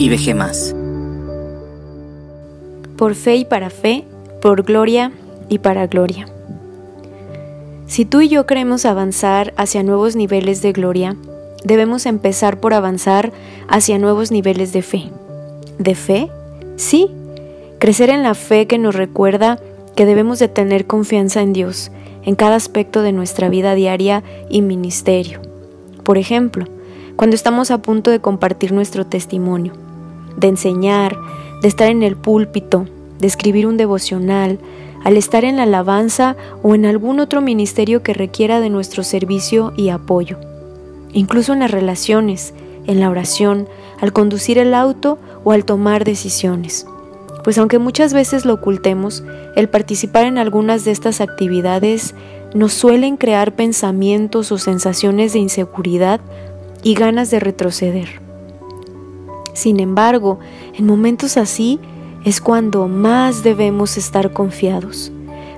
y veje más. Por fe y para fe, por gloria y para gloria. Si tú y yo queremos avanzar hacia nuevos niveles de gloria, debemos empezar por avanzar hacia nuevos niveles de fe. ¿De fe? Sí. Crecer en la fe que nos recuerda que debemos de tener confianza en Dios en cada aspecto de nuestra vida diaria y ministerio. Por ejemplo, cuando estamos a punto de compartir nuestro testimonio, de enseñar, de estar en el púlpito, de escribir un devocional, al estar en la alabanza o en algún otro ministerio que requiera de nuestro servicio y apoyo. Incluso en las relaciones, en la oración, al conducir el auto o al tomar decisiones. Pues aunque muchas veces lo ocultemos, el participar en algunas de estas actividades nos suelen crear pensamientos o sensaciones de inseguridad y ganas de retroceder. Sin embargo, en momentos así es cuando más debemos estar confiados.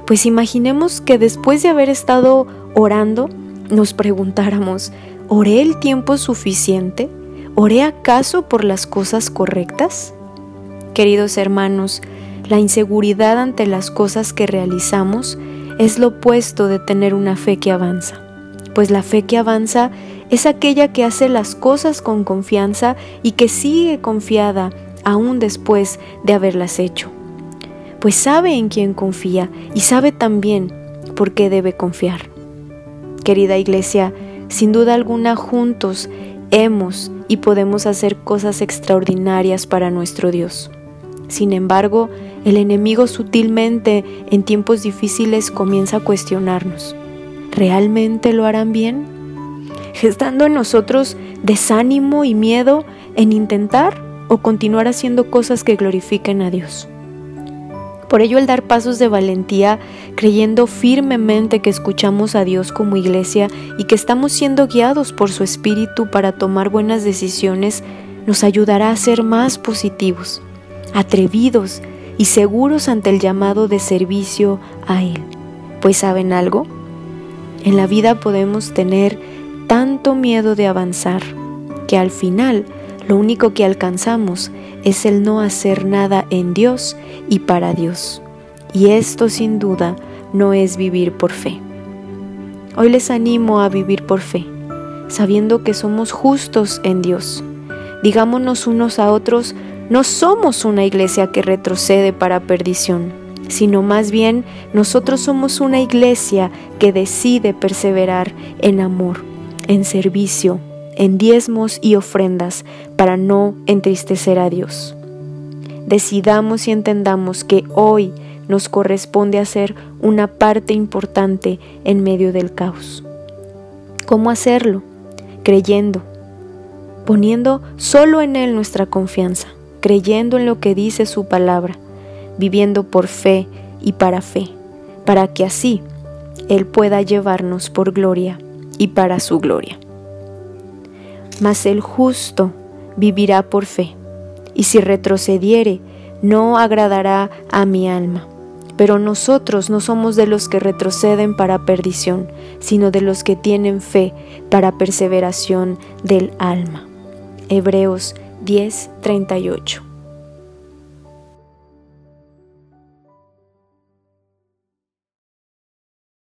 Pues imaginemos que después de haber estado orando, nos preguntáramos, ¿oré el tiempo suficiente? ¿Oré acaso por las cosas correctas? Queridos hermanos, la inseguridad ante las cosas que realizamos es lo opuesto de tener una fe que avanza, pues la fe que avanza es aquella que hace las cosas con confianza y que sigue confiada aún después de haberlas hecho, pues sabe en quién confía y sabe también por qué debe confiar. Querida iglesia, sin duda alguna juntos hemos y podemos hacer cosas extraordinarias para nuestro Dios. Sin embargo, el enemigo sutilmente en tiempos difíciles comienza a cuestionarnos. ¿Realmente lo harán bien? Gestando en nosotros desánimo y miedo en intentar o continuar haciendo cosas que glorifiquen a Dios. Por ello el dar pasos de valentía, creyendo firmemente que escuchamos a Dios como iglesia y que estamos siendo guiados por su Espíritu para tomar buenas decisiones, nos ayudará a ser más positivos atrevidos y seguros ante el llamado de servicio a Él. Pues saben algo, en la vida podemos tener tanto miedo de avanzar que al final lo único que alcanzamos es el no hacer nada en Dios y para Dios. Y esto sin duda no es vivir por fe. Hoy les animo a vivir por fe, sabiendo que somos justos en Dios. Digámonos unos a otros, no somos una iglesia que retrocede para perdición, sino más bien nosotros somos una iglesia que decide perseverar en amor, en servicio, en diezmos y ofrendas para no entristecer a Dios. Decidamos y entendamos que hoy nos corresponde hacer una parte importante en medio del caos. ¿Cómo hacerlo? Creyendo, poniendo solo en Él nuestra confianza creyendo en lo que dice su palabra, viviendo por fe y para fe, para que así Él pueda llevarnos por gloria y para su gloria. Mas el justo vivirá por fe, y si retrocediere, no agradará a mi alma. Pero nosotros no somos de los que retroceden para perdición, sino de los que tienen fe para perseveración del alma. Hebreos 10:38.